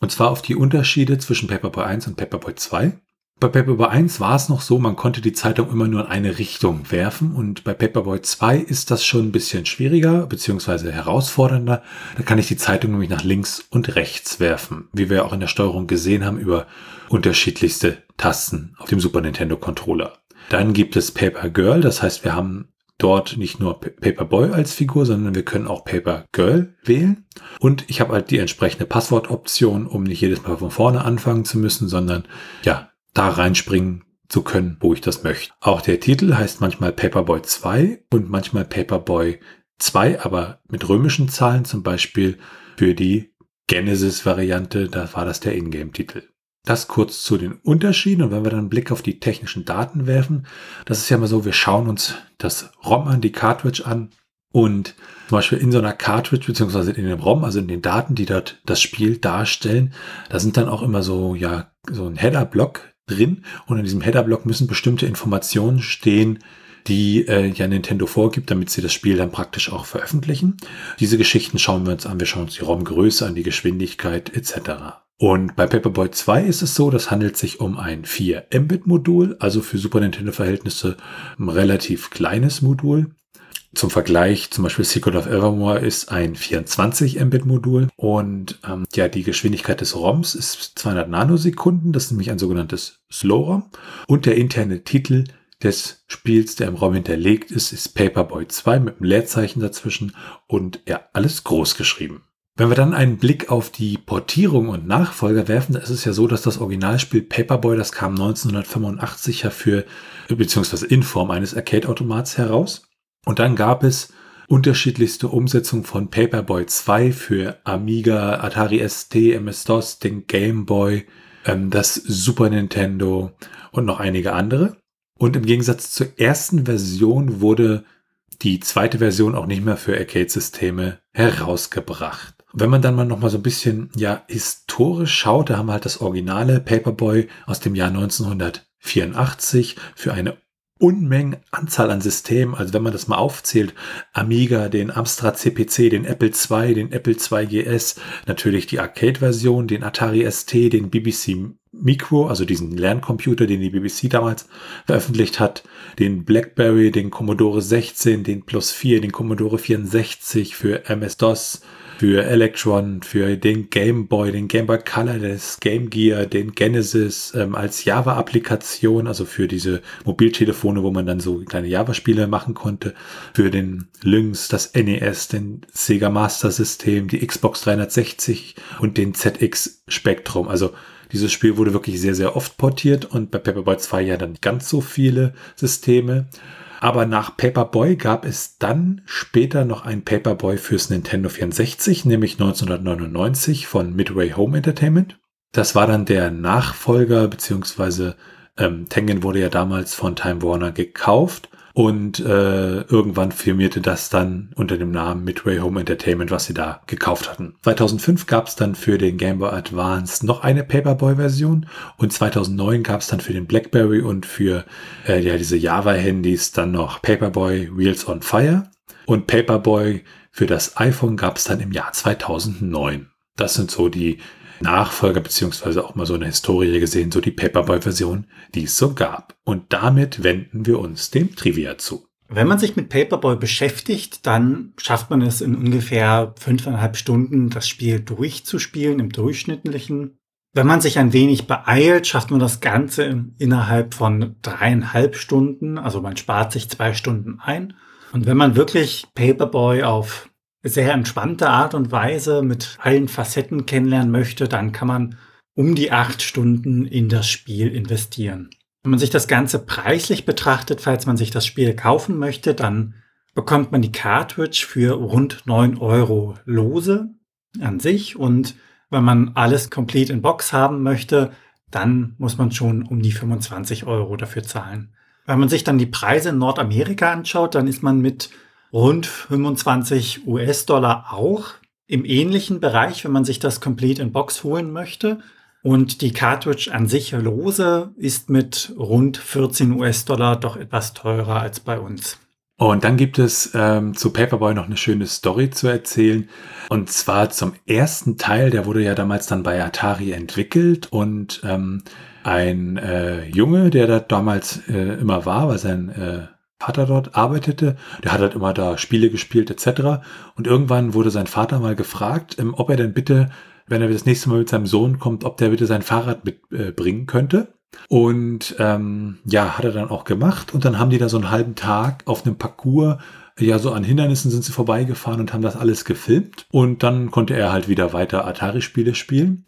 Und zwar auf die Unterschiede zwischen Paperboy 1 und Paperboy 2. Bei Paperboy 1 war es noch so, man konnte die Zeitung immer nur in eine Richtung werfen und bei Paperboy 2 ist das schon ein bisschen schwieriger bzw. herausfordernder. Da kann ich die Zeitung nämlich nach links und rechts werfen, wie wir auch in der Steuerung gesehen haben über unterschiedlichste Tasten auf dem Super Nintendo Controller. Dann gibt es Paper Girl, das heißt, wir haben dort nicht nur Paperboy als Figur, sondern wir können auch Paper Girl wählen. Und ich habe halt die entsprechende Passwortoption, um nicht jedes Mal von vorne anfangen zu müssen, sondern ja, da reinspringen zu können, wo ich das möchte. Auch der Titel heißt manchmal Paperboy 2 und manchmal Paperboy 2, aber mit römischen Zahlen, zum Beispiel für die Genesis-Variante, da war das der Ingame-Titel. Das kurz zu den Unterschieden und wenn wir dann einen Blick auf die technischen Daten werfen, das ist ja mal so, wir schauen uns das ROM an, die Cartridge an und zum Beispiel in so einer Cartridge beziehungsweise in dem ROM, also in den Daten, die dort das Spiel darstellen, da sind dann auch immer so, ja, so ein Header-Block, drin und in diesem Header-Block müssen bestimmte Informationen stehen, die äh, ja Nintendo vorgibt, damit sie das Spiel dann praktisch auch veröffentlichen. Diese Geschichten schauen wir uns an. Wir schauen uns die ROM-Größe an, die Geschwindigkeit etc. Und bei Paperboy 2 ist es so, das handelt sich um ein 4 Mbit-Modul, also für Super Nintendo-Verhältnisse ein relativ kleines Modul. Zum Vergleich, zum Beispiel Secret of Evermore ist ein 24 Mbit-Modul und ähm, ja, die Geschwindigkeit des ROMs ist 200 Nanosekunden, das ist nämlich ein sogenanntes Slow-ROM und der interne Titel des Spiels, der im ROM hinterlegt ist, ist Paperboy 2 mit einem Leerzeichen dazwischen und ja, alles groß geschrieben. Wenn wir dann einen Blick auf die Portierung und Nachfolger werfen, da ist es ja so, dass das Originalspiel Paperboy, das kam 1985 ja für, beziehungsweise in Form eines Arcade-Automats heraus. Und dann gab es unterschiedlichste Umsetzungen von Paperboy 2 für Amiga, Atari ST, MS-DOS, den Game Boy, ähm, das Super Nintendo und noch einige andere. Und im Gegensatz zur ersten Version wurde die zweite Version auch nicht mehr für Arcade-Systeme herausgebracht. Wenn man dann mal noch mal so ein bisschen ja historisch schaut, da haben wir halt das originale Paperboy aus dem Jahr 1984 für eine Unmengen Anzahl an Systemen. Also wenn man das mal aufzählt, Amiga, den Amstrad CPC, den Apple II, den Apple II GS, natürlich die Arcade-Version, den Atari ST, den BBC Micro, also diesen Lerncomputer, den die BBC damals veröffentlicht hat, den BlackBerry, den Commodore 16, den Plus 4, den Commodore 64 für MS-DOS, für Electron, für den Game Boy, den Game Boy Color, das Game Gear, den Genesis ähm, als Java-Applikation, also für diese Mobiltelefone, wo man dann so kleine Java-Spiele machen konnte, für den Lynx, das NES, den Sega Master System, die Xbox 360 und den ZX Spectrum. Also dieses Spiel wurde wirklich sehr, sehr oft portiert und bei Paperboy 2 ja dann ganz so viele Systeme. Aber nach Paperboy gab es dann später noch ein Paperboy fürs Nintendo 64, nämlich 1999 von Midway Home Entertainment. Das war dann der Nachfolger, beziehungsweise ähm, Tengen wurde ja damals von Time Warner gekauft Und äh, irgendwann firmierte das dann unter dem Namen Midway Home Entertainment, was sie da gekauft hatten. 2005 gab es dann für den Game Boy Advance noch eine Paperboy-Version und 2009 gab es dann für den BlackBerry und für äh, ja, diese Java-Handys dann noch Paperboy Wheels on Fire. Und Paperboy für das iPhone gab es dann im Jahr 2009. Das sind so die Nachfolger beziehungsweise auch mal so eine Historie gesehen, so die Paperboy-Version, die es so gab. Und damit wenden wir uns dem Trivia zu. Wenn man sich mit Paperboy beschäftigt, dann schafft man es in ungefähr fünfeinhalb Stunden, das Spiel durchzuspielen im durchschnittlichen. Wenn man sich ein wenig beeilt, schafft man das Ganze innerhalb von dreieinhalb Stunden. Also man spart sich zwei Stunden ein. Und wenn man wirklich Paperboy auf sehr entspannte Art und Weise mit allen Facetten kennenlernen möchte, dann kann man um die acht Stunden in das Spiel investieren. Wenn man sich das Ganze preislich betrachtet, falls man sich das Spiel kaufen möchte, dann bekommt man die Cartridge für rund neun Euro lose an sich und wenn man alles complete in Box haben möchte, dann muss man schon um die 25 Euro dafür zahlen. Wenn man sich dann die Preise in Nordamerika anschaut, dann ist man mit rund 25 US-Dollar auch im ähnlichen Bereich, wenn man sich das Complete in Box holen möchte. Und die Cartridge an sich lose ist mit rund 14 US-Dollar doch etwas teurer als bei uns. Und dann gibt es ähm, zu Paperboy noch eine schöne Story zu erzählen. Und zwar zum ersten Teil, der wurde ja damals dann bei Atari entwickelt. Und ähm, ein äh, Junge, der da damals äh, immer war, weil sein äh, Vater dort arbeitete. Der hat halt immer da Spiele gespielt etc. Und irgendwann wurde sein Vater mal gefragt, ähm, ob er denn bitte, wenn er das nächste Mal mit seinem Sohn kommt, ob der bitte sein Fahrrad mitbringen äh, könnte. Und ähm, ja, hat er dann auch gemacht. Und dann haben die da so einen halben Tag auf einem Parcours ja, so an Hindernissen sind sie vorbeigefahren und haben das alles gefilmt. Und dann konnte er halt wieder weiter Atari-Spiele spielen.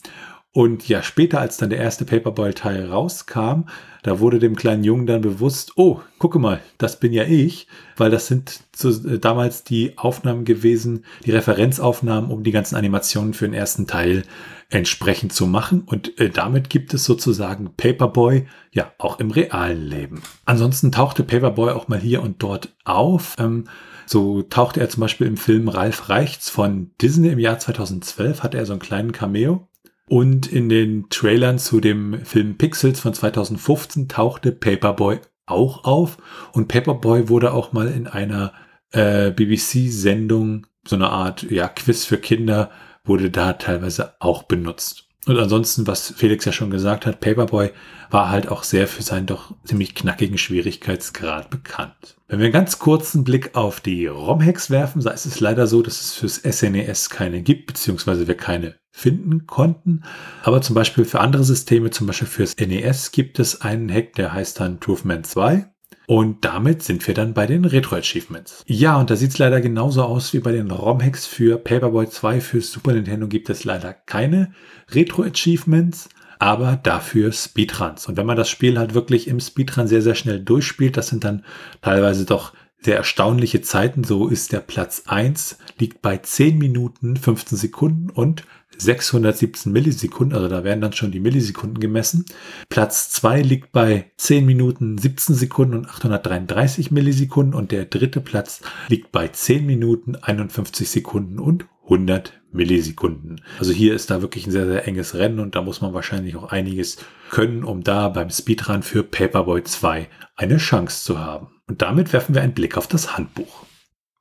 Und ja, später, als dann der erste Paperboy-Teil rauskam, da wurde dem kleinen Jungen dann bewusst, oh, gucke mal, das bin ja ich, weil das sind so, äh, damals die Aufnahmen gewesen, die Referenzaufnahmen, um die ganzen Animationen für den ersten Teil entsprechend zu machen. Und äh, damit gibt es sozusagen Paperboy ja auch im realen Leben. Ansonsten tauchte Paperboy auch mal hier und dort auf. Ähm, so tauchte er zum Beispiel im Film Ralf Reichts von Disney im Jahr 2012, hatte er so einen kleinen Cameo. Und in den Trailern zu dem Film Pixels von 2015 tauchte Paperboy auch auf. Und Paperboy wurde auch mal in einer äh, BBC-Sendung, so eine Art ja, Quiz für Kinder, wurde da teilweise auch benutzt. Und ansonsten, was Felix ja schon gesagt hat, Paperboy war halt auch sehr für seinen doch ziemlich knackigen Schwierigkeitsgrad bekannt. Wenn wir einen ganz kurzen Blick auf die ROM-Hacks werfen, so ist es leider so, dass es fürs SNES e keine gibt, beziehungsweise wir keine finden konnten. Aber zum Beispiel für andere Systeme, zum Beispiel fürs NES, gibt es einen Hack, der heißt dann Truthman 2. Und damit sind wir dann bei den Retro-Achievements. Ja, und da sieht es leider genauso aus wie bei den ROM-Hacks für Paperboy 2. Für Super Nintendo gibt es leider keine Retro-Achievements, aber dafür Speedruns. Und wenn man das Spiel halt wirklich im Speedrun sehr, sehr schnell durchspielt, das sind dann teilweise doch sehr erstaunliche Zeiten. So ist der Platz 1, liegt bei 10 Minuten 15 Sekunden und 617 Millisekunden, also da werden dann schon die Millisekunden gemessen. Platz 2 liegt bei 10 Minuten 17 Sekunden und 833 Millisekunden und der dritte Platz liegt bei 10 Minuten 51 Sekunden und 100 Millisekunden. Also hier ist da wirklich ein sehr, sehr enges Rennen und da muss man wahrscheinlich auch einiges können, um da beim Speedrun für Paperboy 2 eine Chance zu haben. Und damit werfen wir einen Blick auf das Handbuch.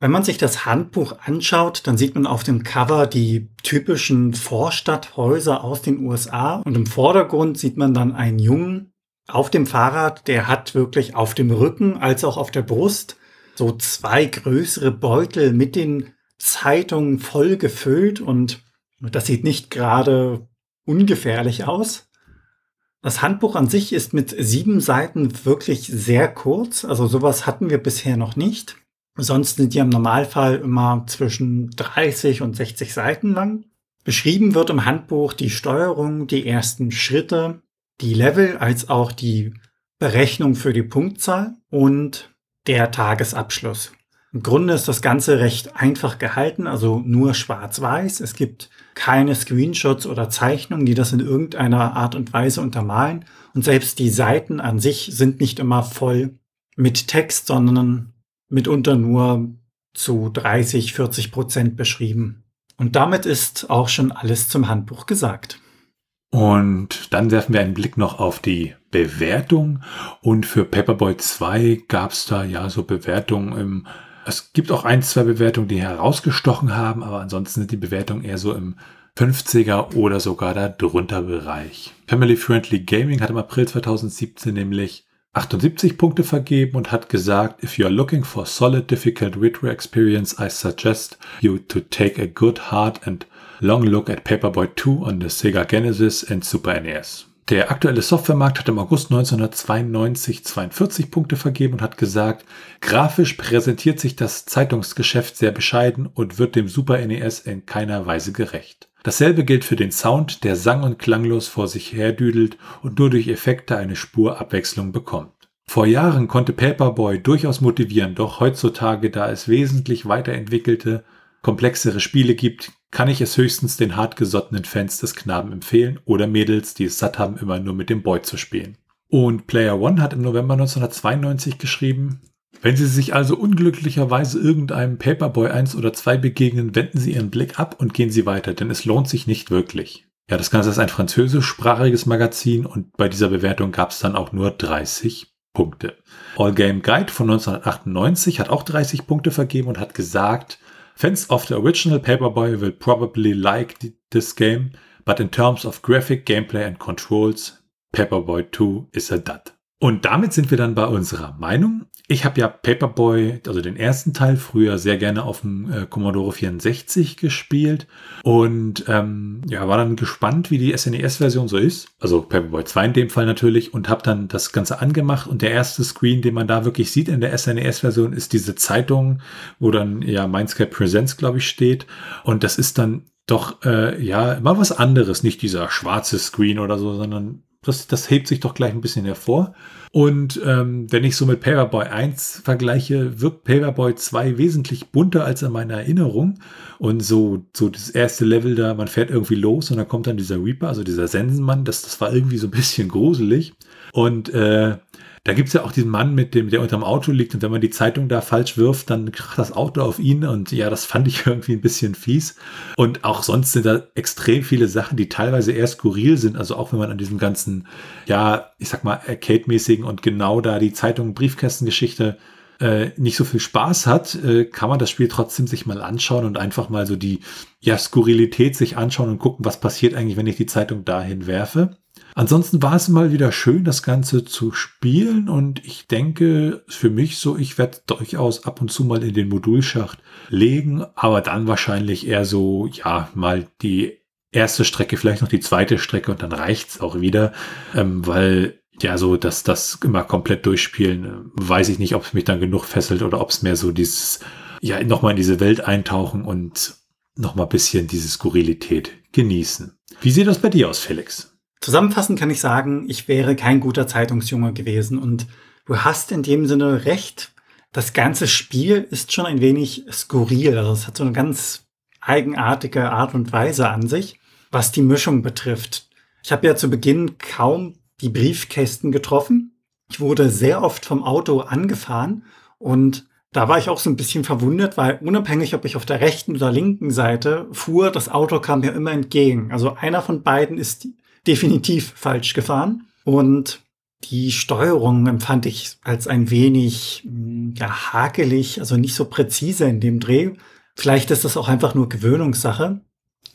Wenn man sich das Handbuch anschaut, dann sieht man auf dem Cover die typischen Vorstadthäuser aus den USA und im Vordergrund sieht man dann einen Jungen auf dem Fahrrad, der hat wirklich auf dem Rücken als auch auf der Brust so zwei größere Beutel mit den Zeitungen voll gefüllt und das sieht nicht gerade ungefährlich aus. Das Handbuch an sich ist mit sieben Seiten wirklich sehr kurz, also sowas hatten wir bisher noch nicht. Sonst sind die im Normalfall immer zwischen 30 und 60 Seiten lang. Beschrieben wird im Handbuch die Steuerung, die ersten Schritte, die Level als auch die Berechnung für die Punktzahl und der Tagesabschluss. Im Grunde ist das Ganze recht einfach gehalten, also nur schwarz-weiß. Es gibt keine Screenshots oder Zeichnungen, die das in irgendeiner Art und Weise untermalen. Und selbst die Seiten an sich sind nicht immer voll mit Text, sondern mitunter nur zu 30, 40 Prozent beschrieben. Und damit ist auch schon alles zum Handbuch gesagt. Und dann werfen wir einen Blick noch auf die Bewertung. Und für Paperboy 2 gab es da ja so Bewertungen im, es gibt auch ein, zwei Bewertungen, die herausgestochen haben, aber ansonsten sind die Bewertungen eher so im 50er oder sogar darunter Bereich. Family Friendly Gaming hat im April 2017 nämlich 78 Punkte vergeben und hat gesagt, if you are looking for solid difficult retro experience, I suggest you to take a good hard and long look at Paperboy 2 on the Sega Genesis and Super NES. Der aktuelle Softwaremarkt hat im August 1992 42 Punkte vergeben und hat gesagt, grafisch präsentiert sich das Zeitungsgeschäft sehr bescheiden und wird dem Super NES in keiner Weise gerecht. Dasselbe gilt für den Sound, der sang- und klanglos vor sich herdüdelt und nur durch Effekte eine Spur Abwechslung bekommt. Vor Jahren konnte Paperboy durchaus motivieren, doch heutzutage, da es wesentlich weiterentwickelte, komplexere Spiele gibt, kann ich es höchstens den hartgesottenen Fans des Knaben empfehlen oder Mädels, die es satt haben, immer nur mit dem Boy zu spielen. Und Player One hat im November 1992 geschrieben, wenn Sie sich also unglücklicherweise irgendeinem Paperboy 1 oder 2 begegnen, wenden Sie Ihren Blick ab und gehen Sie weiter, denn es lohnt sich nicht wirklich. Ja, das Ganze ist ein französischsprachiges Magazin und bei dieser Bewertung gab es dann auch nur 30 Punkte. All Game Guide von 1998 hat auch 30 Punkte vergeben und hat gesagt, Fans of the original Paperboy will probably like this game, but in terms of graphic, gameplay and controls, Paperboy 2 is a dud. Und damit sind wir dann bei unserer Meinung. Ich habe ja Paperboy, also den ersten Teil, früher sehr gerne auf dem äh, Commodore 64 gespielt und ähm, ja, war dann gespannt, wie die SNES-Version so ist. Also Paperboy 2 in dem Fall natürlich und habe dann das Ganze angemacht und der erste Screen, den man da wirklich sieht in der SNES-Version, ist diese Zeitung, wo dann ja Mindscape Presents, glaube ich, steht. Und das ist dann doch äh, ja immer was anderes, nicht dieser schwarze Screen oder so, sondern das, das hebt sich doch gleich ein bisschen hervor. Und ähm, wenn ich so mit Paperboy 1 vergleiche, wirkt Paperboy 2 wesentlich bunter als in meiner Erinnerung. Und so, so das erste Level da, man fährt irgendwie los und dann kommt dann dieser Reaper, also dieser Sensenmann, das, das war irgendwie so ein bisschen *laughs* gruselig. Und äh, da gibt's ja auch diesen Mann, mit dem, der unterm Auto liegt und wenn man die Zeitung da falsch wirft, dann kracht das Auto auf ihn und ja, das fand ich *laughs* irgendwie ein bisschen fies. Und auch sonst sind da extrem viele Sachen, die teilweise eher skurril sind. Also auch wenn man an diesem ganzen, ja, ich sag mal, Arcade-mäßigen und genau da die Zeitung, Briefkästengeschichte äh, nicht so viel Spaß hat, äh, kann man das Spiel trotzdem sich mal anschauen und einfach mal so die ja, Skurrilität sich anschauen und gucken, was passiert eigentlich, wenn ich die Zeitung dahin werfe. Ansonsten war es mal wieder schön, das Ganze zu spielen und ich denke für mich so, ich werde durchaus ab und zu mal in den Modulschacht legen, aber dann wahrscheinlich eher so, ja, mal die erste Strecke, vielleicht noch die zweite Strecke und dann reicht's auch wieder, ähm, weil ja, so dass das immer komplett durchspielen, äh, weiß ich nicht, ob es mich dann genug fesselt oder ob es mehr so dieses, ja, nochmal in diese Welt eintauchen und nochmal bisschen diese Skurrilität genießen. Wie sieht das bei dir aus, Felix? Zusammenfassend kann ich sagen, ich wäre kein guter Zeitungsjunge gewesen und du hast in dem Sinne recht. Das ganze Spiel ist schon ein wenig skurril. Also es hat so eine ganz eigenartige Art und Weise an sich, was die Mischung betrifft. Ich habe ja zu Beginn kaum die Briefkästen getroffen. Ich wurde sehr oft vom Auto angefahren und da war ich auch so ein bisschen verwundert, weil unabhängig, ob ich auf der rechten oder linken Seite fuhr, das Auto kam mir immer entgegen. Also einer von beiden ist definitiv falsch gefahren. Und die Steuerung empfand ich als ein wenig hm, ja, hakelig, also nicht so präzise in dem Dreh. Vielleicht ist das auch einfach nur Gewöhnungssache.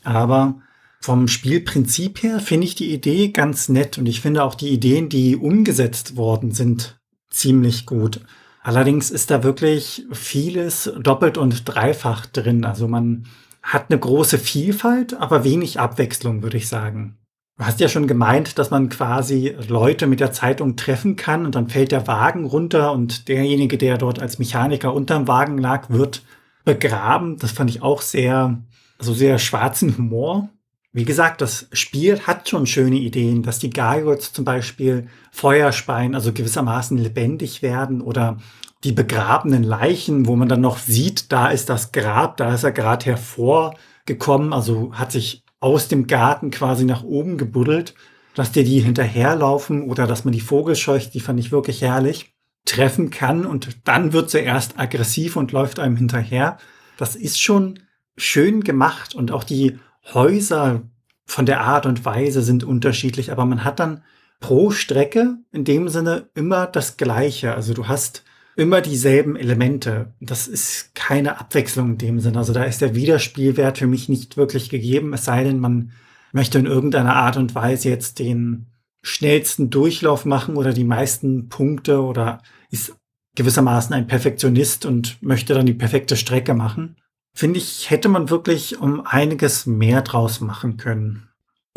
Aber vom Spielprinzip her finde ich die Idee ganz nett und ich finde auch die Ideen, die umgesetzt worden sind, ziemlich gut. Allerdings ist da wirklich vieles doppelt und dreifach drin. Also man hat eine große Vielfalt, aber wenig Abwechslung, würde ich sagen. Du hast ja schon gemeint, dass man quasi Leute mit der Zeitung treffen kann und dann fällt der Wagen runter und derjenige, der dort als Mechaniker unterm Wagen lag, wird begraben. Das fand ich auch sehr, also sehr schwarzen Humor. Wie gesagt, das Spiel hat schon schöne Ideen, dass die Gargoyles zum Beispiel Feuerspeien, also gewissermaßen lebendig werden oder die begrabenen Leichen, wo man dann noch sieht, da ist das Grab, da ist er gerade hervorgekommen, also hat sich aus dem Garten quasi nach oben gebuddelt, dass dir die hinterherlaufen oder dass man die Vogel scheucht, die fand ich wirklich herrlich. treffen kann und dann wird sie erst aggressiv und läuft einem hinterher. Das ist schon schön gemacht und auch die Häuser von der Art und Weise sind unterschiedlich, aber man hat dann pro Strecke in dem Sinne immer das Gleiche. Also du hast immer dieselben Elemente. Das ist keine Abwechslung in dem Sinne. Also da ist der Wiederspielwert für mich nicht wirklich gegeben, es sei denn, man möchte in irgendeiner Art und Weise jetzt den schnellsten Durchlauf machen oder die meisten Punkte oder ist gewissermaßen ein Perfektionist und möchte dann die perfekte Strecke machen. Finde ich, hätte man wirklich um einiges mehr draus machen können.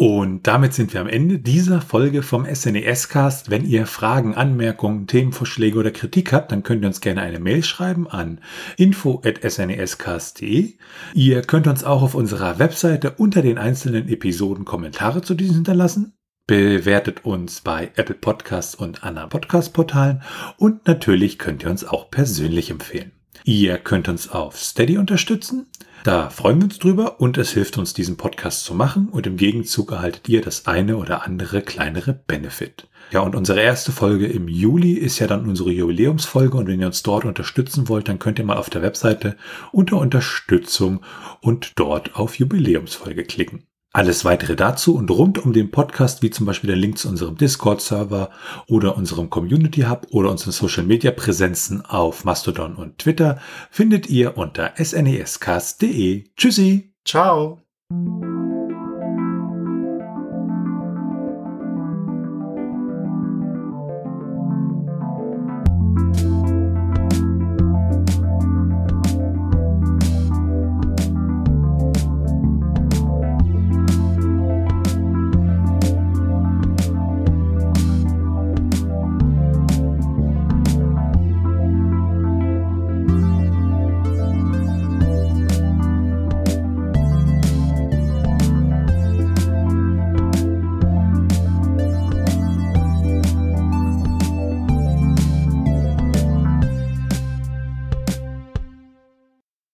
Und damit sind wir am Ende dieser Folge vom SNES-Cast. Wenn ihr Fragen, Anmerkungen, Themenvorschläge oder Kritik habt, dann könnt ihr uns gerne eine Mail schreiben an info.snescast.de. Ihr könnt uns auch auf unserer Webseite unter den einzelnen Episoden Kommentare zu diesen hinterlassen. Bewertet uns bei Apple Podcasts und anderen Podcast-Portalen und natürlich könnt ihr uns auch persönlich empfehlen. Ihr könnt uns auf Steady unterstützen. Da freuen wir uns drüber und es hilft uns, diesen Podcast zu machen und im Gegenzug erhaltet ihr das eine oder andere kleinere Benefit. Ja, und unsere erste Folge im Juli ist ja dann unsere Jubiläumsfolge und wenn ihr uns dort unterstützen wollt, dann könnt ihr mal auf der Webseite unter Unterstützung und dort auf Jubiläumsfolge klicken. Alles weitere dazu und rund um den Podcast, wie zum Beispiel der Link zu unserem Discord-Server oder unserem Community Hub oder unseren Social-Media-Präsenzen auf Mastodon und Twitter, findet ihr unter snescast.de. Tschüssi! Ciao!